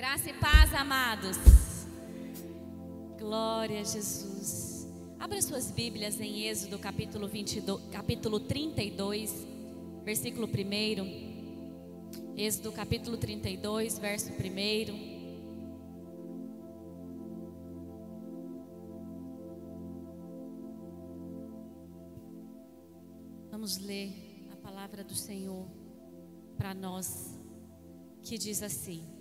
Graça e paz, amados. Glória a Jesus. Abra suas Bíblias em Êxodo capítulo, 22, capítulo 32, versículo 1. Êxodo capítulo 32, verso 1. Vamos ler a palavra do Senhor para nós, que diz assim: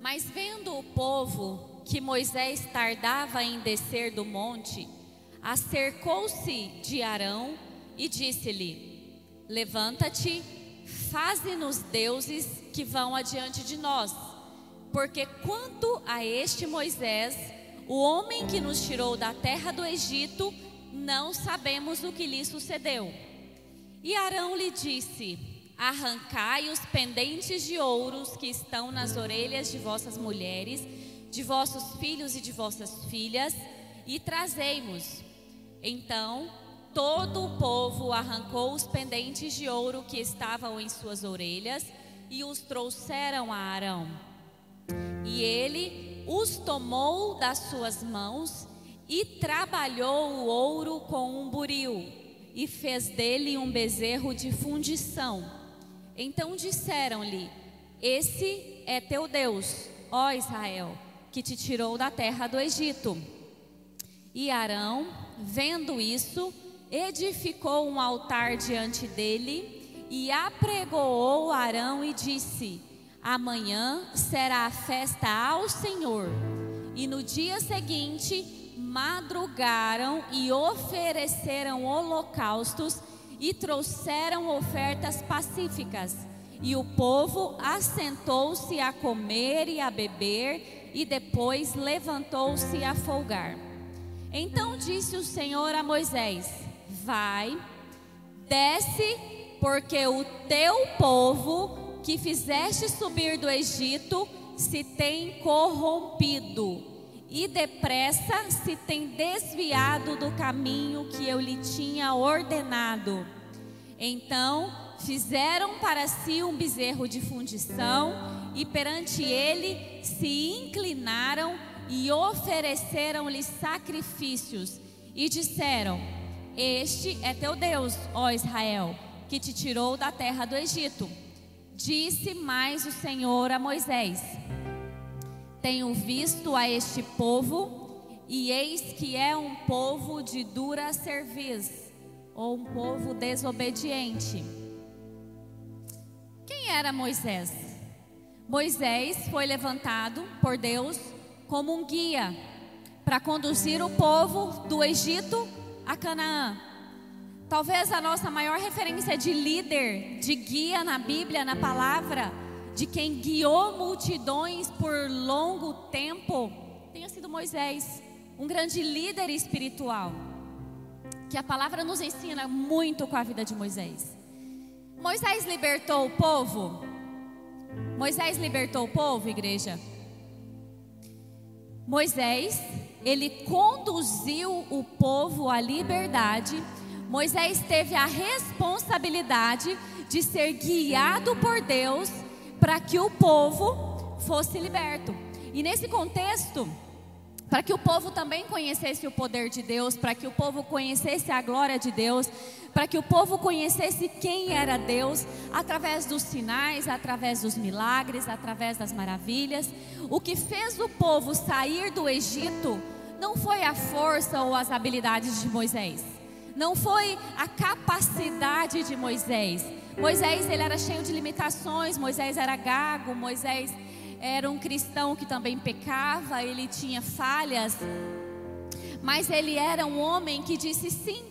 Mas vendo o povo que Moisés tardava em descer do monte, acercou-se de Arão e disse-lhe: Levanta-te, faze-nos deuses que vão adiante de nós, porque quanto a este Moisés, o homem que nos tirou da terra do Egito, não sabemos o que lhe sucedeu. E Arão lhe disse: Arrancai os pendentes de ouros que estão nas orelhas de vossas mulheres, de vossos filhos e de vossas filhas, e trazei-mos. Então todo o povo arrancou os pendentes de ouro que estavam em suas orelhas e os trouxeram a Arão. E ele os tomou das suas mãos e trabalhou o ouro com um buril e fez dele um bezerro de fundição. Então disseram-lhe: Esse é teu Deus, ó Israel, que te tirou da terra do Egito. E Arão, vendo isso, edificou um altar diante dele e apregoou Arão e disse: Amanhã será a festa ao Senhor. E no dia seguinte madrugaram e ofereceram holocaustos e trouxeram ofertas pacíficas. E o povo assentou-se a comer e a beber, e depois levantou-se a folgar. Então disse o Senhor a Moisés: Vai, desce, porque o teu povo que fizeste subir do Egito se tem corrompido e depressa se tem desviado do caminho que eu lhe tinha ordenado. Então fizeram para si um bezerro de fundição e perante ele se inclinaram e ofereceram-lhe sacrifícios e disseram: Este é teu Deus, ó Israel, que te tirou da terra do Egito. Disse mais o Senhor a Moisés: tenho visto a este povo, e eis que é um povo de dura cerviz, ou um povo desobediente. Quem era Moisés? Moisés foi levantado por Deus como um guia para conduzir o povo do Egito a Canaã. Talvez a nossa maior referência de líder, de guia na Bíblia, na palavra, de quem guiou multidões por longo tempo, tenha sido Moisés, um grande líder espiritual, que a palavra nos ensina muito com a vida de Moisés. Moisés libertou o povo? Moisés libertou o povo, igreja? Moisés, ele conduziu o povo à liberdade. Moisés teve a responsabilidade de ser guiado por Deus para que o povo fosse liberto. E nesse contexto, para que o povo também conhecesse o poder de Deus, para que o povo conhecesse a glória de Deus, para que o povo conhecesse quem era Deus, através dos sinais, através dos milagres, através das maravilhas. O que fez o povo sair do Egito não foi a força ou as habilidades de Moisés, não foi a capacidade de Moisés, Moisés ele era cheio de limitações, Moisés era gago, Moisés era um cristão que também pecava, ele tinha falhas, mas ele era um homem que disse sim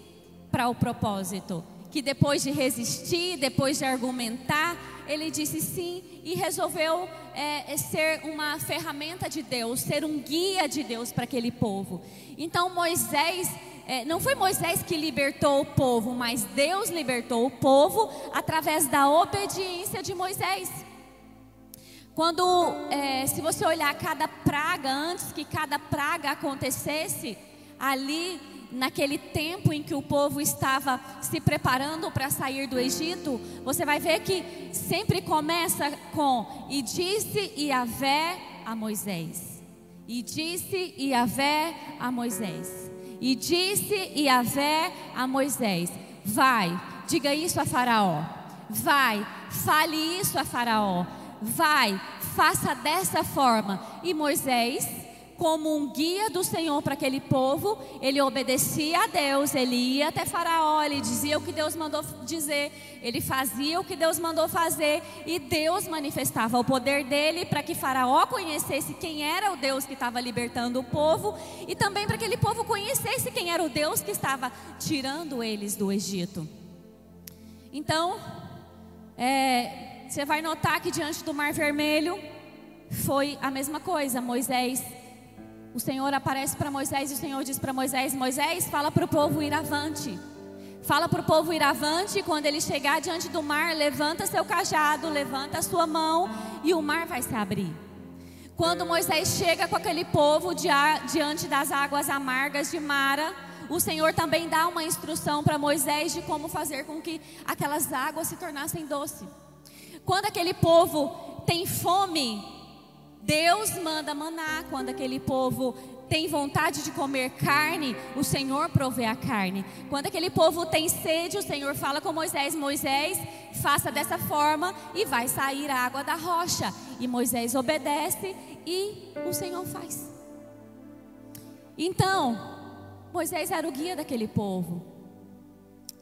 para o propósito, que depois de resistir, depois de argumentar, ele disse sim e resolveu é, é ser uma ferramenta de Deus, ser um guia de Deus para aquele povo. Então Moisés é, não foi Moisés que libertou o povo, mas Deus libertou o povo através da obediência de Moisés. Quando, é, se você olhar cada praga, antes que cada praga acontecesse, ali naquele tempo em que o povo estava se preparando para sair do Egito, você vai ver que sempre começa com: E disse Iavé a Moisés. E disse Iavé a Moisés. E disse Iavé a Moisés: Vai, diga isso a Faraó. Vai, fale isso a Faraó. Vai, faça dessa forma. E Moisés como um guia do Senhor para aquele povo, ele obedecia a Deus, ele ia até Faraó, ele dizia o que Deus mandou dizer, ele fazia o que Deus mandou fazer, e Deus manifestava o poder dele para que Faraó conhecesse quem era o Deus que estava libertando o povo, e também para que aquele povo conhecesse quem era o Deus que estava tirando eles do Egito. Então, é, você vai notar que diante do Mar Vermelho foi a mesma coisa. Moisés o Senhor aparece para Moisés e o Senhor diz para Moisés: Moisés, fala para o povo ir avante. Fala para o povo ir avante. Quando ele chegar diante do mar, levanta seu cajado, levanta a sua mão e o mar vai se abrir. Quando Moisés chega com aquele povo diante das águas amargas de Mara, o Senhor também dá uma instrução para Moisés de como fazer com que aquelas águas se tornassem doces. Quando aquele povo tem fome, Deus manda maná quando aquele povo tem vontade de comer carne, o Senhor provê a carne. Quando aquele povo tem sede, o Senhor fala com Moisés: Moisés, faça dessa forma e vai sair a água da rocha. E Moisés obedece e o Senhor faz. Então, Moisés era o guia daquele povo.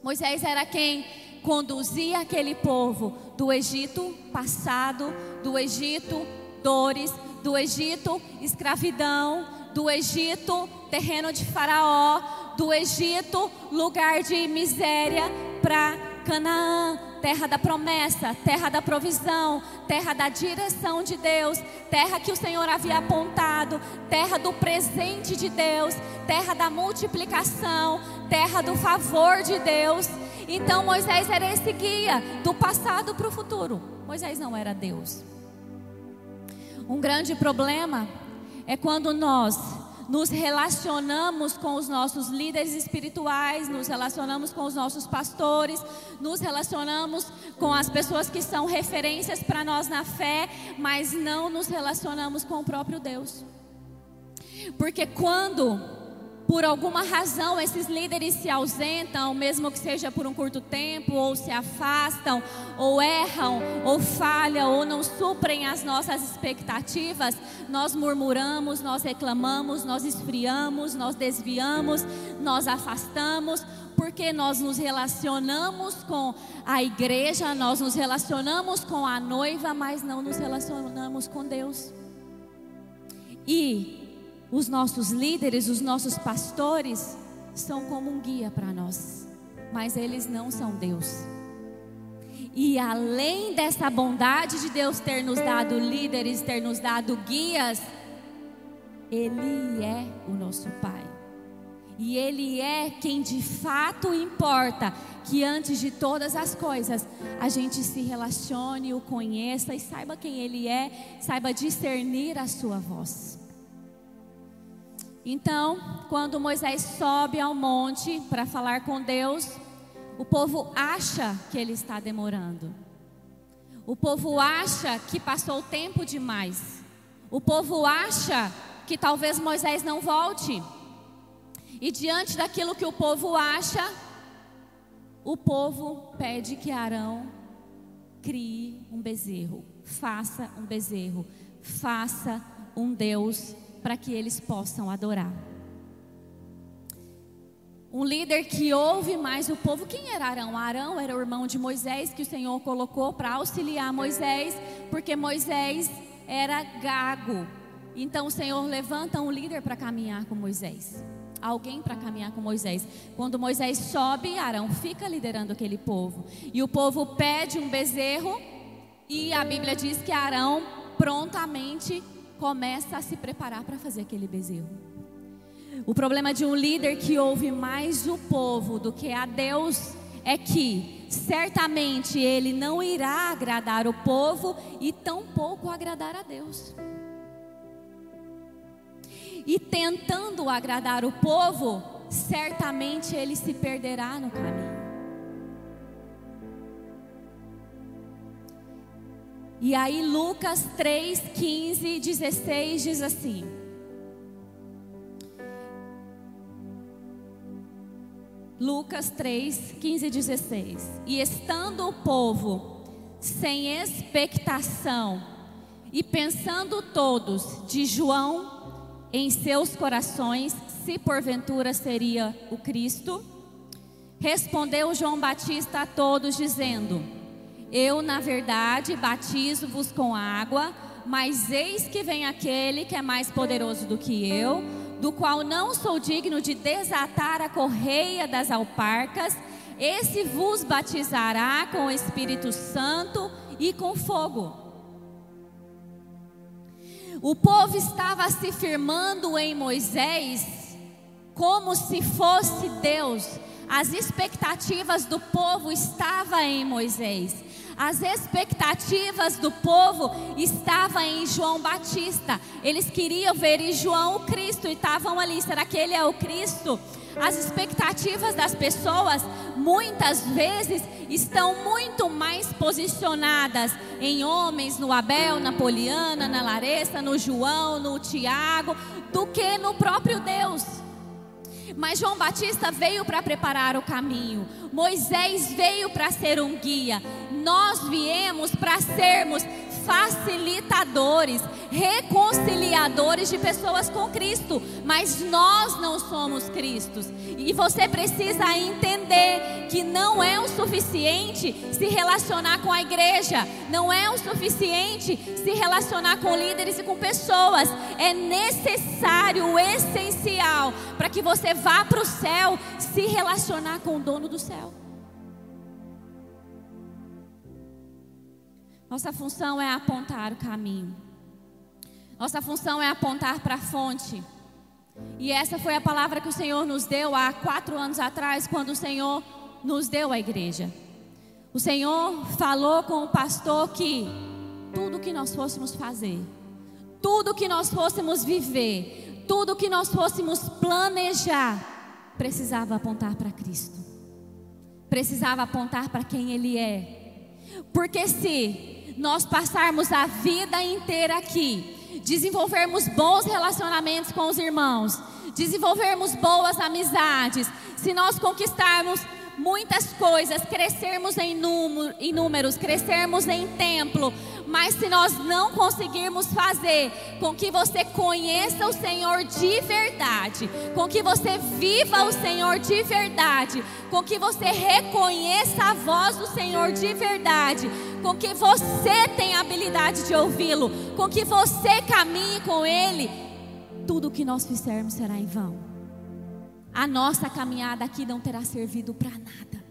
Moisés era quem conduzia aquele povo do Egito passado, do Egito dores, do Egito, escravidão, do Egito, terreno de Faraó, do Egito, lugar de miséria, para Canaã, terra da promessa, terra da provisão, terra da direção de Deus, terra que o Senhor havia apontado, terra do presente de Deus, terra da multiplicação, terra do favor de Deus. Então Moisés era esse guia do passado para o futuro. Moisés não era Deus. Um grande problema é quando nós nos relacionamos com os nossos líderes espirituais, nos relacionamos com os nossos pastores, nos relacionamos com as pessoas que são referências para nós na fé, mas não nos relacionamos com o próprio Deus. Porque quando por alguma razão esses líderes se ausentam, mesmo que seja por um curto tempo, ou se afastam, ou erram, ou falham, ou não suprem as nossas expectativas, nós murmuramos, nós reclamamos, nós esfriamos, nós desviamos, nós afastamos, porque nós nos relacionamos com a igreja, nós nos relacionamos com a noiva, mas não nos relacionamos com Deus. E os nossos líderes, os nossos pastores, são como um guia para nós, mas eles não são Deus. E além dessa bondade de Deus ter nos dado líderes, ter nos dado guias, Ele é o nosso Pai. E Ele é quem de fato importa que antes de todas as coisas a gente se relacione, o conheça e saiba quem Ele é, saiba discernir a sua voz. Então, quando Moisés sobe ao monte para falar com Deus, o povo acha que ele está demorando. O povo acha que passou tempo demais. O povo acha que talvez Moisés não volte. E diante daquilo que o povo acha, o povo pede que Arão crie um bezerro, faça um bezerro, faça um Deus para que eles possam adorar. Um líder que ouve mais o povo. Quem era Arão? Arão era o irmão de Moisés que o Senhor colocou para auxiliar Moisés, porque Moisés era gago. Então o Senhor levanta um líder para caminhar com Moisés. Alguém para caminhar com Moisés. Quando Moisés sobe, Arão fica liderando aquele povo. E o povo pede um bezerro. E a Bíblia diz que Arão prontamente começa a se preparar para fazer aquele bezerro. O problema de um líder que ouve mais o povo do que a Deus é que certamente ele não irá agradar o povo e tampouco agradar a Deus. E tentando agradar o povo, certamente ele se perderá no caminho. E aí, Lucas 3, 15, 16 diz assim: Lucas 3, 15 e 16. E estando o povo sem expectação, e pensando todos de João em seus corações, se porventura seria o Cristo, respondeu João Batista a todos, dizendo: Eu, na verdade, batizo-vos com água, mas eis que vem aquele que é mais poderoso do que eu do qual não sou digno de desatar a correia das alparcas, esse vos batizará com o Espírito Santo e com fogo. O povo estava se firmando em Moisés como se fosse Deus. As expectativas do povo estavam em Moisés. As expectativas do povo estavam em João Batista. Eles queriam ver em João o Cristo e estavam ali. Será que ele é o Cristo? As expectativas das pessoas muitas vezes estão muito mais posicionadas em homens, no Abel, na Poliana, na Larissa, no João, no Tiago, do que no próprio Deus. Mas João Batista veio para preparar o caminho. Moisés veio para ser um guia. Nós viemos para sermos facilitadores, reconciliadores de pessoas com Cristo, mas nós não somos Cristos. E você precisa entender que não é o suficiente se relacionar com a igreja, não é o suficiente se relacionar com líderes e com pessoas. É necessário, essencial, para que você vá para o céu, se relacionar com o dono do céu. Nossa função é apontar o caminho. Nossa função é apontar para a fonte. E essa foi a palavra que o Senhor nos deu há quatro anos atrás, quando o Senhor nos deu a igreja. O Senhor falou com o pastor que tudo que nós fôssemos fazer, tudo que nós fôssemos viver, tudo que nós fôssemos planejar, precisava apontar para Cristo, precisava apontar para quem Ele é. Porque se nós passarmos a vida inteira aqui, desenvolvermos bons relacionamentos com os irmãos, desenvolvermos boas amizades, se nós conquistarmos muitas coisas, crescermos em, número, em números, crescermos em templo, mas se nós não conseguirmos fazer com que você conheça o Senhor de verdade, com que você viva o Senhor de verdade, com que você reconheça a voz do Senhor de verdade, com que você tenha habilidade de ouvi-lo, com que você caminhe com Ele, tudo que nós fizermos será em vão a nossa caminhada aqui não terá servido para nada.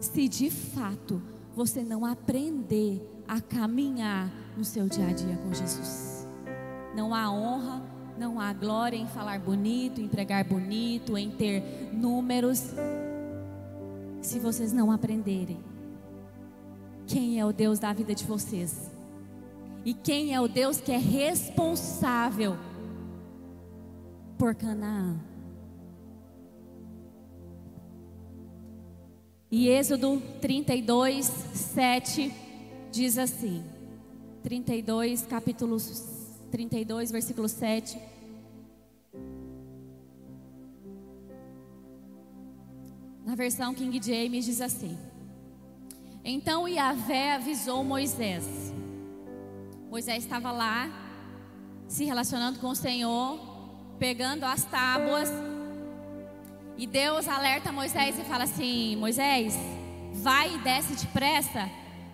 Se de fato você não aprender a caminhar no seu dia a dia com Jesus. Não há honra, não há glória em falar bonito, em pregar bonito, em ter números. Se vocês não aprenderem quem é o Deus da vida de vocês e quem é o Deus que é responsável por Canaã. E Êxodo 32, 7 diz assim: 32, capítulo 32, versículo 7. Na versão King James diz assim: Então Yahvé avisou Moisés. Moisés estava lá, se relacionando com o Senhor, pegando as tábuas e Deus alerta Moisés e fala assim: Moisés, vai e desce depressa,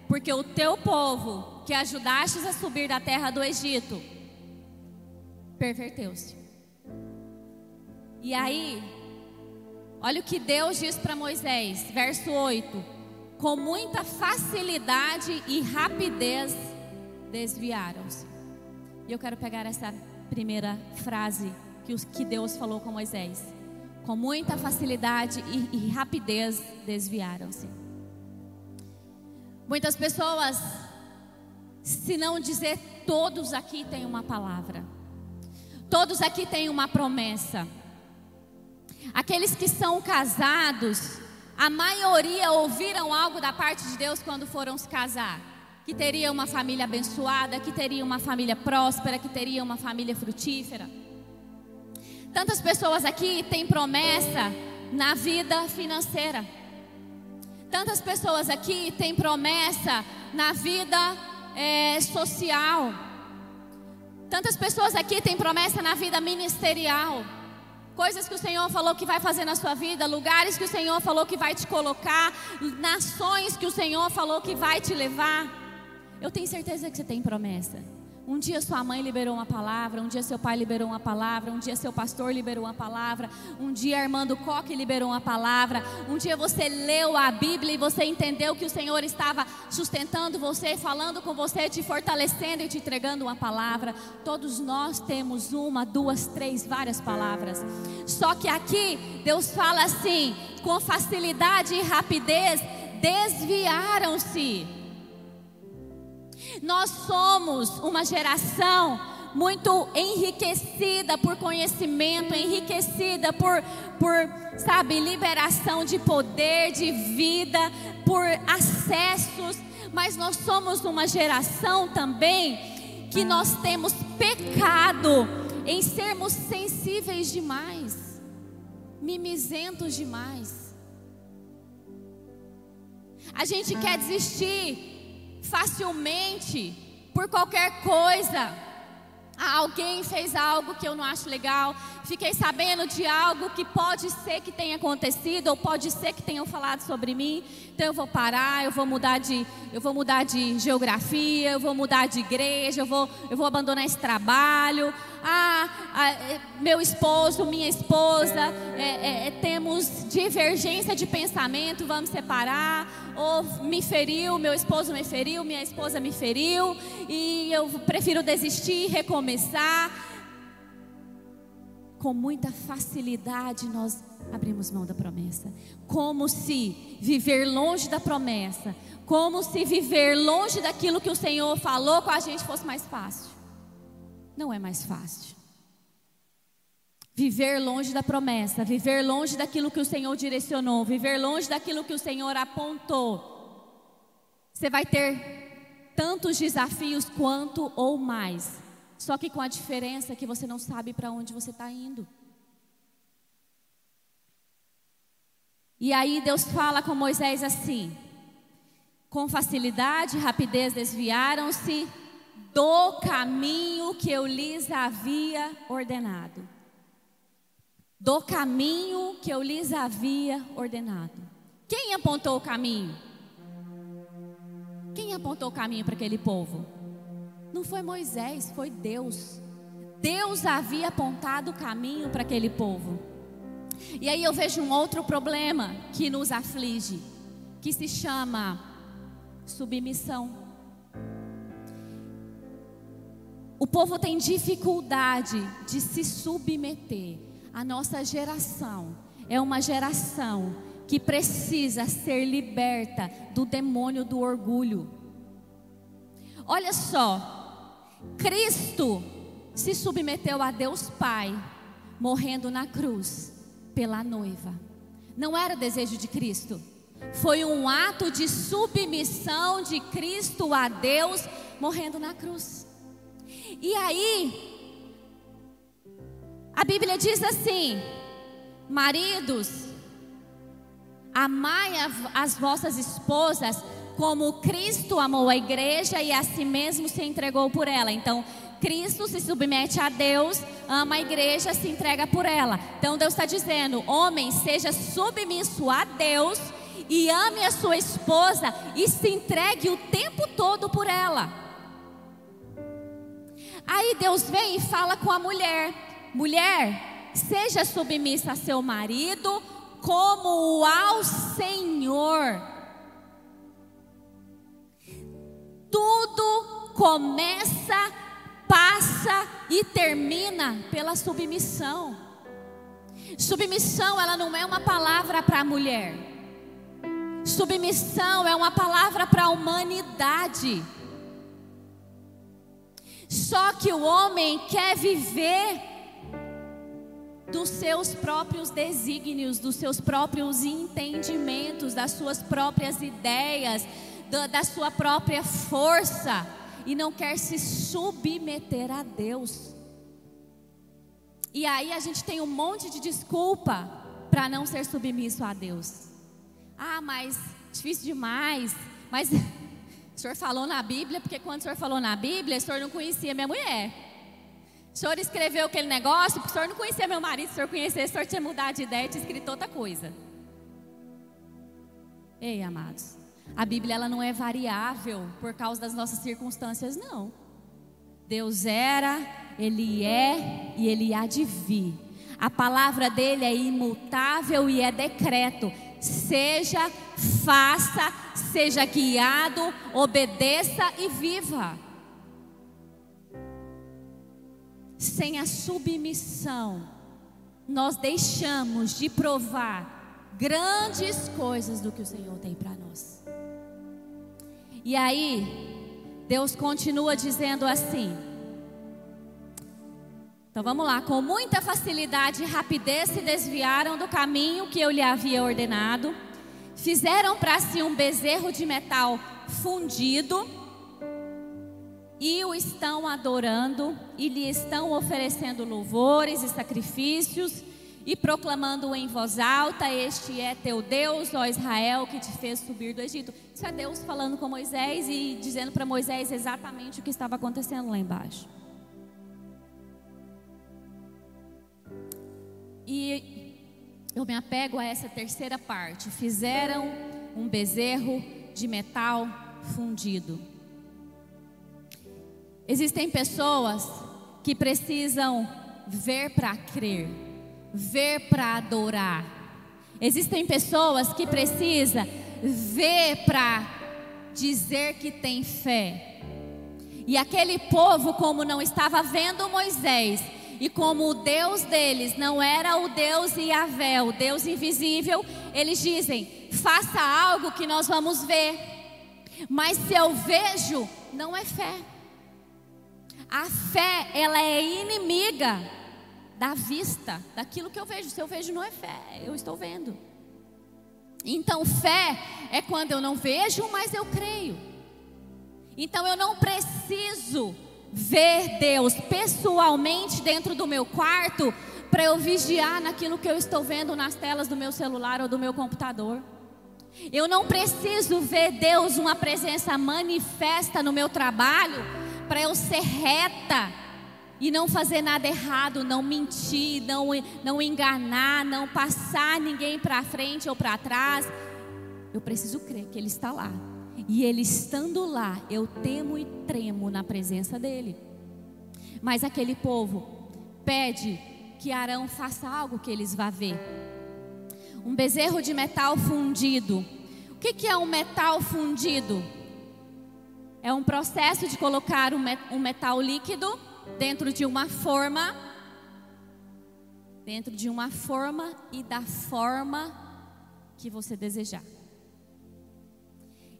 porque o teu povo que ajudastes a subir da terra do Egito perverteu-se. E aí, olha o que Deus diz para Moisés, verso 8: Com muita facilidade e rapidez desviaram-se. E eu quero pegar essa primeira frase que, Deus falou com Moisés com muita facilidade e rapidez desviaram-se. Muitas pessoas, se não dizer todos aqui têm uma palavra, todos aqui têm uma promessa. Aqueles que são casados, a maioria ouviram algo da parte de Deus quando foram se casar. Que teria uma família abençoada, que teria uma família próspera, que teria uma família frutífera. Tantas pessoas aqui têm promessa na vida financeira. Tantas pessoas aqui têm promessa na vida é, social. Tantas pessoas aqui têm promessa na vida ministerial. Coisas que o Senhor falou que vai fazer na sua vida, lugares que o Senhor falou que vai te colocar, nações que o Senhor falou que vai te levar. Eu tenho certeza que você tem promessa. Um dia sua mãe liberou uma palavra, um dia seu pai liberou uma palavra, um dia seu pastor liberou uma palavra, um dia Armando Coque liberou uma palavra, um dia você leu a Bíblia e você entendeu que o Senhor estava sustentando você, falando com você, te fortalecendo e te entregando uma palavra. Todos nós temos uma, duas, três, várias palavras. Só que aqui Deus fala assim, com facilidade e rapidez, desviaram-se nós somos uma geração muito enriquecida por conhecimento, enriquecida por, por, sabe, liberação de poder, de vida, por acessos, mas nós somos uma geração também que nós temos pecado em sermos sensíveis demais, mimizentos demais. A gente quer desistir facilmente por qualquer coisa. Ah, alguém fez algo que eu não acho legal, fiquei sabendo de algo que pode ser que tenha acontecido ou pode ser que tenham falado sobre mim. Então eu vou parar, eu vou mudar de, eu vou mudar de geografia, eu vou mudar de igreja, eu vou, eu vou abandonar esse trabalho. Ah, ah é, meu esposo, minha esposa, é, é, é, temos divergência de pensamento, vamos separar. Ou me feriu, meu esposo me feriu, minha esposa me feriu, e eu prefiro desistir, recomeçar com muita facilidade nós abrimos mão da promessa. Como se viver longe da promessa, como se viver longe daquilo que o Senhor falou com a gente fosse mais fácil. Não é mais fácil. Viver longe da promessa, viver longe daquilo que o Senhor direcionou, viver longe daquilo que o Senhor apontou. Você vai ter tantos desafios quanto ou mais só que com a diferença que você não sabe para onde você está indo. E aí Deus fala com Moisés assim: com facilidade rapidez desviaram-se do caminho que eu lhes havia ordenado. Do caminho que eu lhes havia ordenado. Quem apontou o caminho? Quem apontou o caminho para aquele povo? Não foi Moisés, foi Deus. Deus havia apontado o caminho para aquele povo. E aí eu vejo um outro problema que nos aflige, que se chama submissão. O povo tem dificuldade de se submeter. A nossa geração é uma geração que precisa ser liberta do demônio do orgulho. Olha só, Cristo se submeteu a Deus Pai, morrendo na cruz pela noiva. Não era desejo de Cristo, foi um ato de submissão de Cristo a Deus, morrendo na cruz. E aí, a Bíblia diz assim: maridos, amai as vossas esposas como Cristo amou a igreja e a si mesmo se entregou por ela. Então, Cristo se submete a Deus, ama a igreja, se entrega por ela. Então, Deus está dizendo: homem, seja submisso a Deus e ame a sua esposa e se entregue o tempo todo por ela. Aí Deus vem e fala com a mulher: mulher, seja submissa a seu marido como ao Senhor. Tudo começa, passa e termina pela submissão. Submissão, ela não é uma palavra para a mulher. Submissão é uma palavra para a humanidade. Só que o homem quer viver dos seus próprios desígnios, dos seus próprios entendimentos, das suas próprias ideias, da, da sua própria força e não quer se submeter a Deus. E aí a gente tem um monte de desculpa para não ser submisso a Deus. Ah, mas difícil demais. Mas o senhor falou na Bíblia, porque quando o senhor falou na Bíblia, o senhor não conhecia minha mulher. O senhor escreveu aquele negócio, porque o senhor não conhecia meu marido, se o senhor conhecesse, o senhor tinha mudado de ideia e tinha escrito outra coisa. Ei, amados, a Bíblia ela não é variável por causa das nossas circunstâncias, não. Deus era, Ele é e Ele há de vir. A palavra dele é imutável e é decreto. Seja, faça, seja guiado, obedeça e viva. Sem a submissão, nós deixamos de provar grandes coisas do que o Senhor tem para nós. E aí, Deus continua dizendo assim: então vamos lá, com muita facilidade e rapidez se desviaram do caminho que eu lhe havia ordenado, fizeram para si um bezerro de metal fundido e o estão adorando e lhe estão oferecendo louvores e sacrifícios e proclamando em voz alta: Este é teu Deus, ó Israel, que te fez subir do Egito. Isso é Deus falando com Moisés e dizendo para Moisés exatamente o que estava acontecendo lá embaixo. E eu me apego a essa terceira parte. Fizeram um bezerro de metal fundido. Existem pessoas que precisam ver para crer, ver para adorar. Existem pessoas que precisam ver para dizer que tem fé. E aquele povo, como não estava vendo Moisés, e como o Deus deles não era o Deus Yahvé, o Deus invisível, eles dizem: faça algo que nós vamos ver. Mas se eu vejo, não é fé. A fé, ela é inimiga da vista, daquilo que eu vejo. Se eu vejo, não é fé, eu estou vendo. Então, fé é quando eu não vejo, mas eu creio. Então, eu não preciso ver Deus pessoalmente dentro do meu quarto para eu vigiar naquilo que eu estou vendo nas telas do meu celular ou do meu computador. Eu não preciso ver Deus, uma presença manifesta no meu trabalho, para eu ser reta e não fazer nada errado, não mentir, não, não enganar, não passar ninguém para frente ou para trás. Eu preciso crer que Ele está lá e ele estando lá, eu temo e tremo na presença dele. Mas aquele povo pede que Arão faça algo que eles vá ver. Um bezerro de metal fundido. O que, que é um metal fundido? É um processo de colocar um metal líquido dentro de uma forma, dentro de uma forma e da forma que você desejar.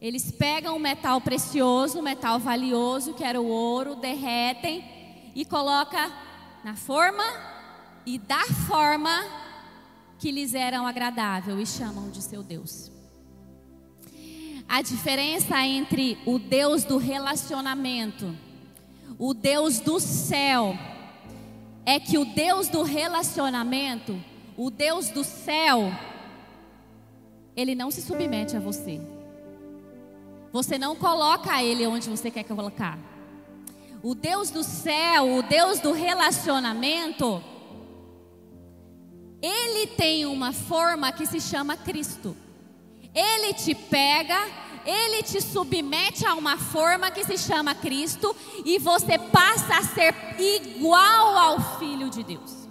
Eles pegam o metal precioso, o metal valioso, que era o ouro, derretem e coloca na forma e da forma que lhes eram agradável e chamam de seu Deus. A diferença entre o Deus do relacionamento, o Deus do céu, é que o Deus do relacionamento, o Deus do céu, ele não se submete a você. Você não coloca ele onde você quer colocar. O Deus do céu, o Deus do relacionamento, ele tem uma forma que se chama Cristo. Ele te pega, ele te submete a uma forma que se chama Cristo e você passa a ser igual ao Filho de Deus.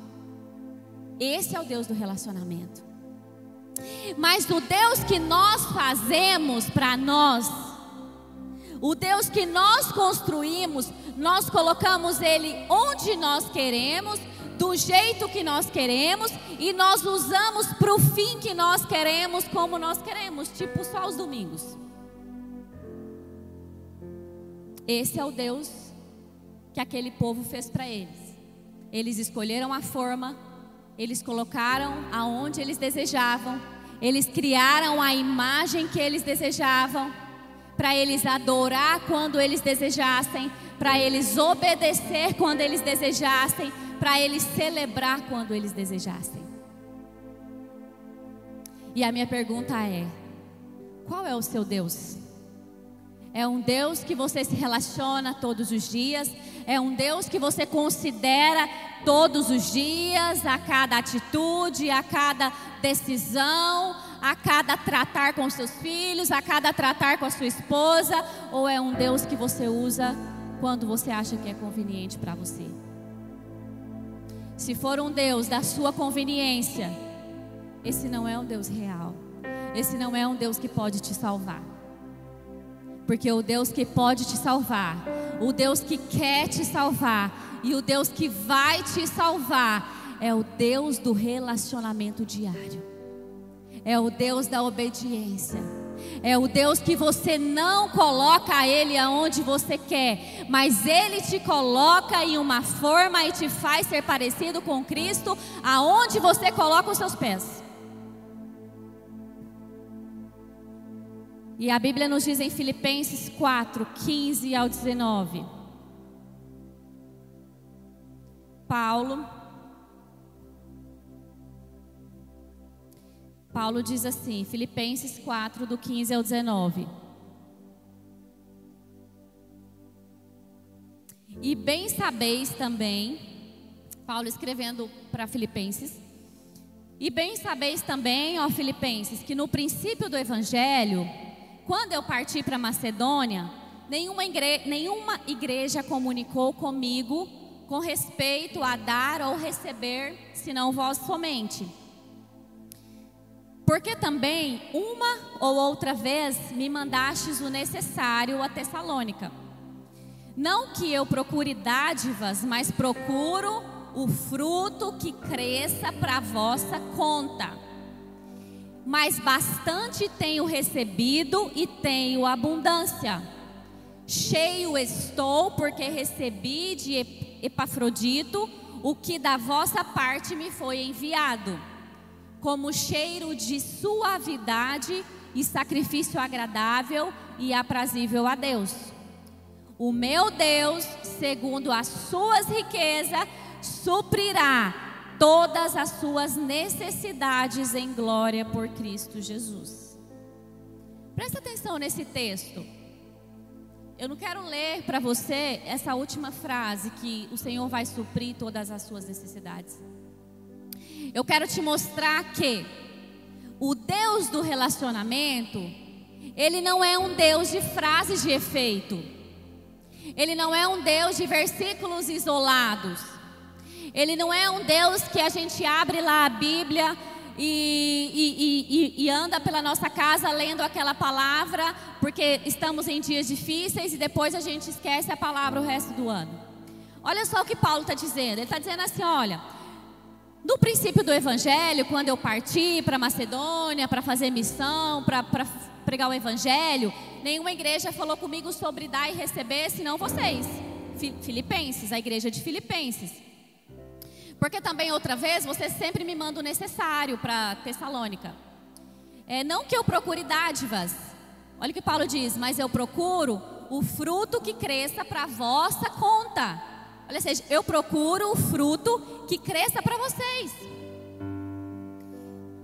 Esse é o Deus do relacionamento. Mas o Deus que nós fazemos para nós, o Deus que nós construímos, nós colocamos Ele onde nós queremos, do jeito que nós queremos, e nós usamos para o fim que nós queremos, como nós queremos, tipo só os domingos. Esse é o Deus que aquele povo fez para eles. Eles escolheram a forma, Eles colocaram aonde eles desejavam, eles criaram a imagem que eles desejavam, para eles adorar quando eles desejassem, para eles obedecer quando eles desejassem, para eles celebrar quando eles desejassem. E a minha pergunta é: qual é o seu Deus? É um Deus que você se relaciona todos os dias, é um Deus que você considera todos os dias, a cada atitude, a cada decisão, a cada tratar com seus filhos, a cada tratar com a sua esposa, ou é um Deus que você usa quando você acha que é conveniente para você? Se for um Deus da sua conveniência, esse não é um Deus real. Esse não é um Deus que pode te salvar. Porque o Deus que pode te salvar, o Deus que quer te salvar e o Deus que vai te salvar é o Deus do relacionamento diário. É o Deus da obediência. É o Deus que você não coloca Ele aonde você quer, mas Ele te coloca em uma forma e te faz ser parecido com Cristo aonde você coloca os seus pés. E a Bíblia nos diz em Filipenses 4, 15 ao 19. Paulo. Paulo diz assim, Filipenses 4, do 15 ao 19. E bem sabeis também, Paulo escrevendo para Filipenses, e bem sabeis também, ó Filipenses, que no princípio do Evangelho, quando eu parti para Macedônia, nenhuma, igre nenhuma igreja comunicou comigo com respeito a dar ou receber, senão vós somente. Porque também uma ou outra vez me mandastes o necessário a Tessalônica. Não que eu procure dádivas, mas procuro o fruto que cresça para vossa conta mas bastante tenho recebido e tenho abundância. Cheio estou, porque recebi de Epafrodito o que da vossa parte me foi enviado, como cheiro de suavidade e sacrifício agradável e aprazível a Deus. O meu Deus, segundo as suas riquezas, suprirá todas as suas necessidades em glória por Cristo Jesus. Presta atenção nesse texto. Eu não quero ler para você essa última frase que o Senhor vai suprir todas as suas necessidades. Eu quero te mostrar que o Deus do relacionamento, ele não é um Deus de frases de efeito. Ele não é um Deus de versículos isolados. Ele não é um Deus que a gente abre lá a Bíblia e, e, e, e, anda pela nossa casa lendo aquela palavra, porque estamos em dias difíceis e depois a gente esquece a palavra o resto do ano. Olha só o que Paulo está dizendo. Ele está dizendo assim: olha, no princípio do Evangelho, quando eu parti para Macedônia para fazer missão, para pregar o Evangelho, nenhuma igreja falou comigo sobre dar e receber, senão vocês. Filipenses, a igreja de Filipenses. Porque também outra vez você sempre me manda o necessário para Tessalônica. É, não que eu procure dádivas. Olha o que Paulo diz, mas eu procuro o fruto que cresça para vossa conta. Olha, seja, eu procuro o fruto que cresça para vocês.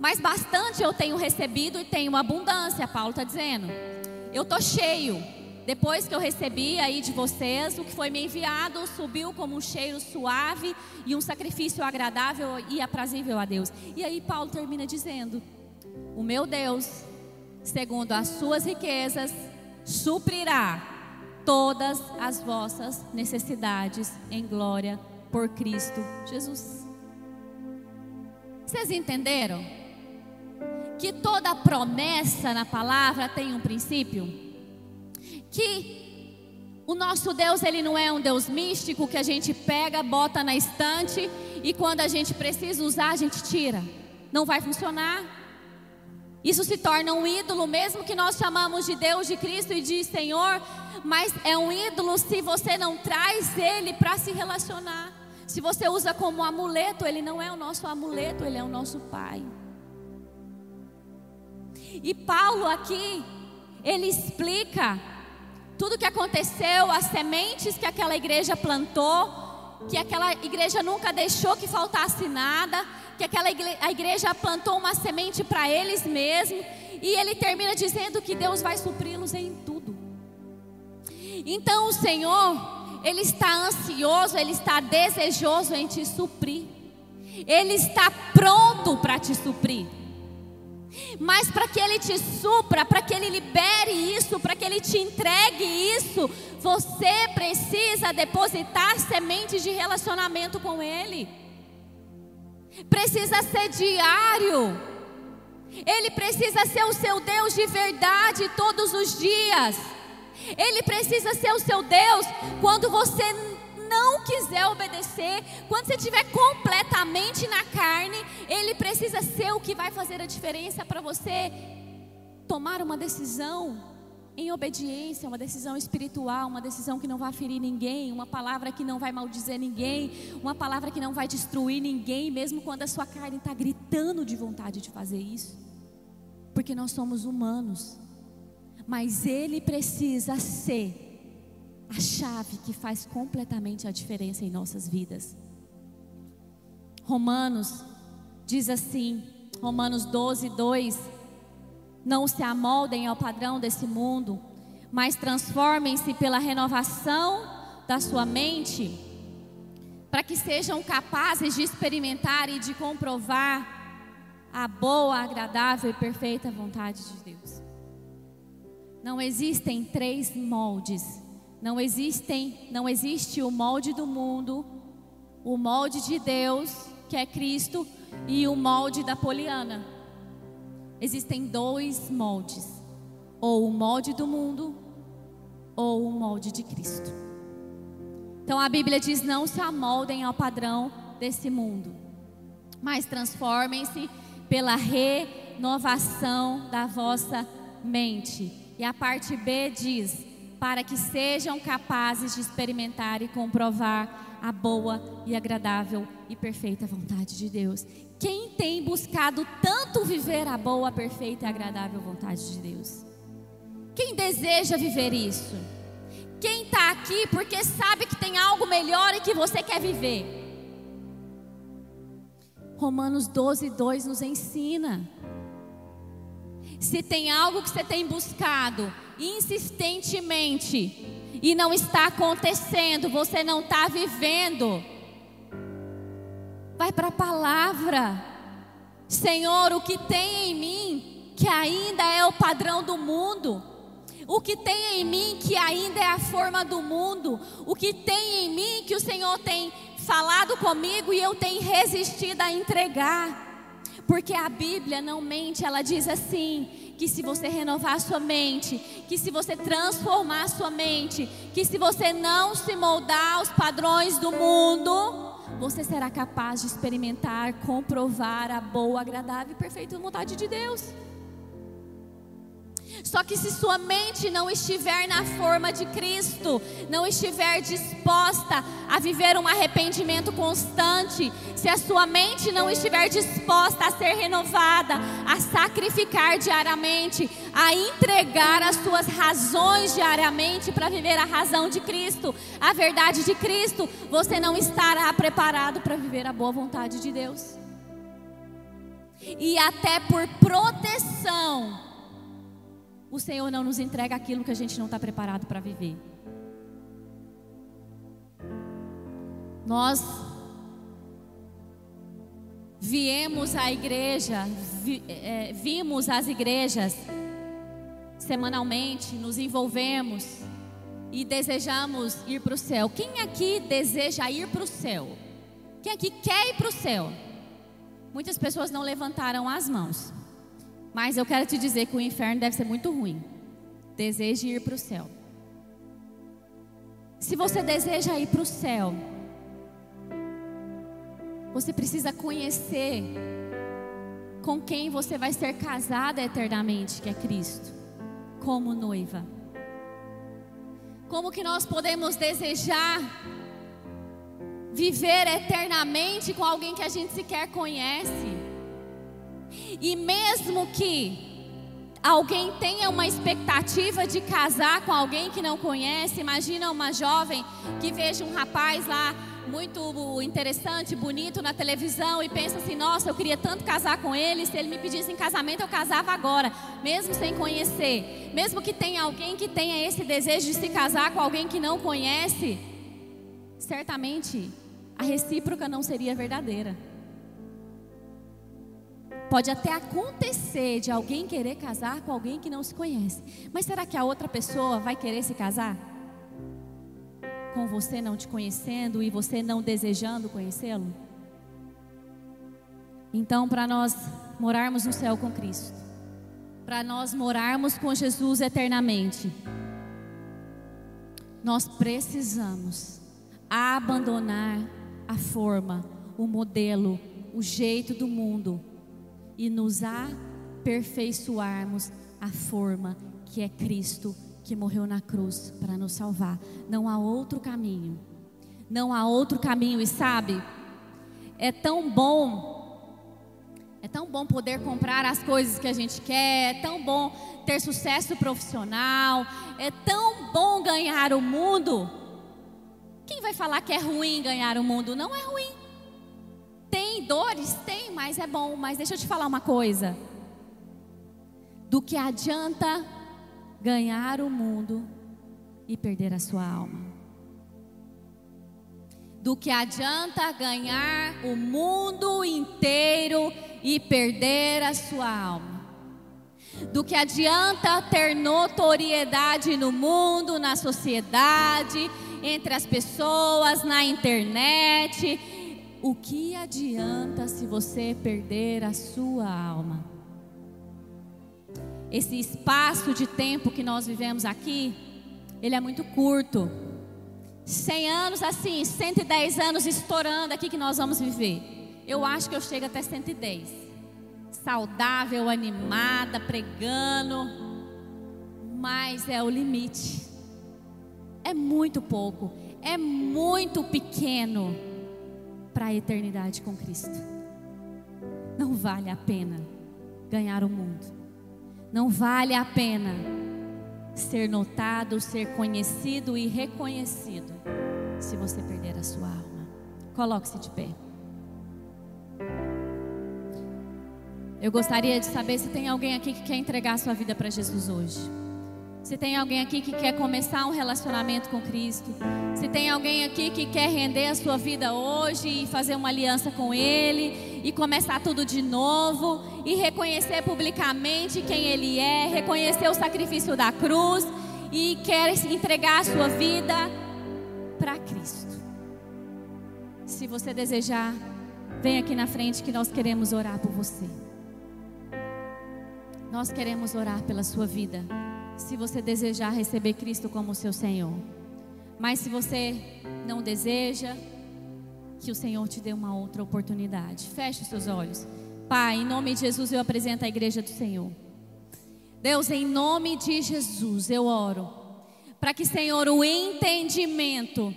Mas bastante eu tenho recebido e tenho abundância, Paulo está dizendo. Eu estou cheio. Depois que eu recebi aí de vocês, o que foi me enviado subiu como um cheiro suave e um sacrifício agradável e aprazível a Deus. E aí Paulo termina dizendo: O meu Deus, segundo as suas riquezas, suprirá todas as vossas necessidades em glória por Cristo Jesus. Vocês entenderam? Que toda promessa na palavra tem um princípio? Que o nosso Deus ele não é um Deus místico que a gente pega, bota na estante e quando a gente precisa usar a gente tira. Não vai funcionar. Isso se torna um ídolo, mesmo que nós chamamos de Deus, de Cristo e de Senhor, mas é um ídolo se você não traz Ele para se relacionar. Se você usa como amuleto, ele não é o nosso amuleto, ele é o nosso Pai. E Paulo aqui, ele explica tudo que aconteceu, as sementes que aquela igreja plantou, que aquela igreja nunca deixou que faltasse nada, que aquela igreja, a igreja plantou uma semente para eles mesmos, e ele termina dizendo que Deus vai supri-los em tudo. Então o Senhor, ele está ansioso, ele está desejoso em te suprir. Ele está pronto para te suprir. Mas para que Ele te supra, para que Ele libere isso, para que Ele te entregue isso, você precisa depositar sementes de relacionamento com Ele. Precisa ser diário. Ele precisa ser o seu Deus de verdade todos os dias. Ele precisa ser o seu Deus quando você não quiser obedecer, quando você estiver completamente na carne, Ele precisa ser o que vai fazer a diferença para você tomar uma decisão em obediência, uma decisão espiritual, uma decisão que não vai ferir ninguém, uma palavra que não vai maldizer ninguém, uma palavra que não vai destruir ninguém, mesmo quando a sua carne está gritando de vontade de fazer isso, porque nós somos humanos, mas Ele precisa ser a chave que faz completamente a diferença em nossas vidas. Romanos diz assim, Romanos 12, 2: Não se amoldem ao padrão desse mundo, mas transformem-se pela renovação da sua mente, para que sejam capazes de experimentar e de comprovar a boa, agradável e perfeita vontade de Deus. Não existem três moldes não existem, não existe o molde do mundo, o molde de Deus, que é Cristo, e o molde da Poliana. Existem dois moldes: ou o molde do mundo, ou o molde de Cristo. Então a Bíblia diz: não se amoldem ao padrão desse mundo, mas transformem-se pela renovação da vossa mente. E a parte B diz: para que sejam capazes de experimentar e comprovar a boa e agradável e perfeita vontade de Deus. Quem tem buscado tanto viver a boa, perfeita e agradável vontade de Deus? Quem deseja viver isso? Quem está aqui porque sabe que tem algo melhor e que você quer viver? Romanos 12, 2 nos ensina. Se tem algo que você tem buscado, insistentemente e não está acontecendo, você não está vivendo, vai para a palavra. Senhor, o que tem em mim que ainda é o padrão do mundo, o que tem em mim que ainda é a forma do mundo, o que tem em mim que o Senhor tem falado comigo e eu tenho resistido a entregar. Porque a Bíblia não mente, ela diz assim: que se você renovar a sua mente, que se você transformar a sua mente, que se você não se moldar aos padrões do mundo, você será capaz de experimentar, comprovar a boa, agradável e perfeita vontade de Deus. Só que se sua mente não estiver na forma de Cristo, não estiver disposta a viver um arrependimento constante, se a sua mente não estiver disposta a ser renovada, a sacrificar diariamente, a entregar as suas razões diariamente para viver a razão de Cristo, a verdade de Cristo, você não estará preparado para viver a boa vontade de Deus. E até por proteção, o Senhor não nos entrega aquilo que a gente não está preparado para viver. Nós viemos à igreja, vi, é, vimos as igrejas semanalmente, nos envolvemos e desejamos ir para o céu. Quem aqui deseja ir para o céu? Quem aqui quer ir para o céu? Muitas pessoas não levantaram as mãos. Mas eu quero te dizer que o inferno deve ser muito ruim. Deseje ir para o céu. Se você deseja ir para o céu, você precisa conhecer com quem você vai ser casada eternamente, que é Cristo, como noiva. Como que nós podemos desejar viver eternamente com alguém que a gente sequer conhece. E mesmo que alguém tenha uma expectativa de casar com alguém que não conhece, imagina uma jovem que veja um rapaz lá muito interessante, bonito na televisão e pensa assim: nossa, eu queria tanto casar com ele. Se ele me pedisse em casamento, eu casava agora, mesmo sem conhecer. Mesmo que tenha alguém que tenha esse desejo de se casar com alguém que não conhece, certamente a recíproca não seria verdadeira. Pode até acontecer de alguém querer casar com alguém que não se conhece, mas será que a outra pessoa vai querer se casar? Com você não te conhecendo e você não desejando conhecê-lo? Então, para nós morarmos no céu com Cristo, para nós morarmos com Jesus eternamente, nós precisamos abandonar a forma, o modelo, o jeito do mundo e nos aperfeiçoarmos a forma que é Cristo que morreu na cruz para nos salvar. Não há outro caminho. Não há outro caminho e sabe? É tão bom é tão bom poder comprar as coisas que a gente quer, é tão bom ter sucesso profissional, é tão bom ganhar o mundo. Quem vai falar que é ruim ganhar o mundo? Não é ruim. Dores? Tem, mas é bom. Mas deixa eu te falar uma coisa. Do que adianta ganhar o mundo e perder a sua alma? Do que adianta ganhar o mundo inteiro e perder a sua alma? Do que adianta ter notoriedade no mundo, na sociedade, entre as pessoas, na internet. O que adianta se você perder a sua alma? Esse espaço de tempo que nós vivemos aqui, ele é muito curto. 100 anos assim, 110 anos estourando aqui que nós vamos viver. Eu acho que eu chego até 110. Saudável, animada, pregando. Mas é o limite é muito pouco, é muito pequeno para a eternidade com Cristo. Não vale a pena ganhar o mundo. Não vale a pena ser notado, ser conhecido e reconhecido se você perder a sua alma. Coloque-se de pé. Eu gostaria de saber se tem alguém aqui que quer entregar a sua vida para Jesus hoje. Se tem alguém aqui que quer começar um relacionamento com Cristo, se tem alguém aqui que quer render a sua vida hoje e fazer uma aliança com Ele e começar tudo de novo e reconhecer publicamente quem Ele é, reconhecer o sacrifício da cruz e quer entregar a sua vida para Cristo. Se você desejar, vem aqui na frente que nós queremos orar por você. Nós queremos orar pela sua vida se você desejar receber Cristo como seu Senhor. Mas se você não deseja, que o Senhor te dê uma outra oportunidade. Feche os seus olhos. Pai, em nome de Jesus eu apresento a igreja do Senhor. Deus, em nome de Jesus eu oro para que, Senhor, o entendimento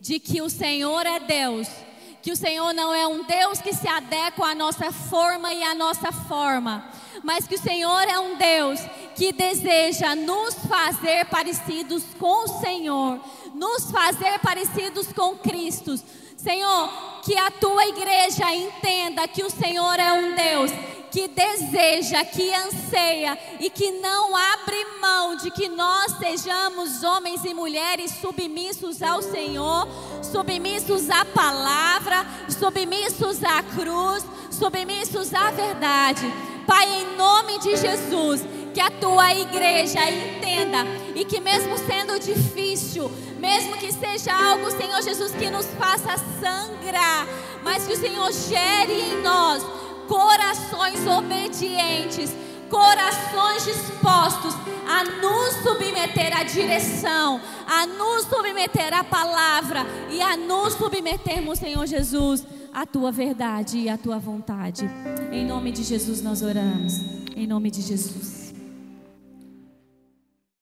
de que o Senhor é Deus, que o Senhor não é um Deus que se adequa à nossa forma e à nossa forma, mas que o Senhor é um Deus que deseja nos fazer parecidos com o Senhor, nos fazer parecidos com Cristo. Senhor, que a tua igreja entenda que o Senhor é um Deus que deseja, que anseia e que não abre mão de que nós sejamos homens e mulheres submissos ao Senhor, submissos à palavra, submissos à cruz, submissos à verdade. Pai, em nome de Jesus, que a tua igreja entenda e que, mesmo sendo difícil, mesmo que seja algo, Senhor Jesus, que nos faça sangrar, mas que o Senhor gere em nós corações obedientes, corações dispostos a nos submeter à direção, a nos submeter à palavra e a nos submetermos, Senhor Jesus, à tua verdade e à tua vontade. Em nome de Jesus nós oramos. Em nome de Jesus.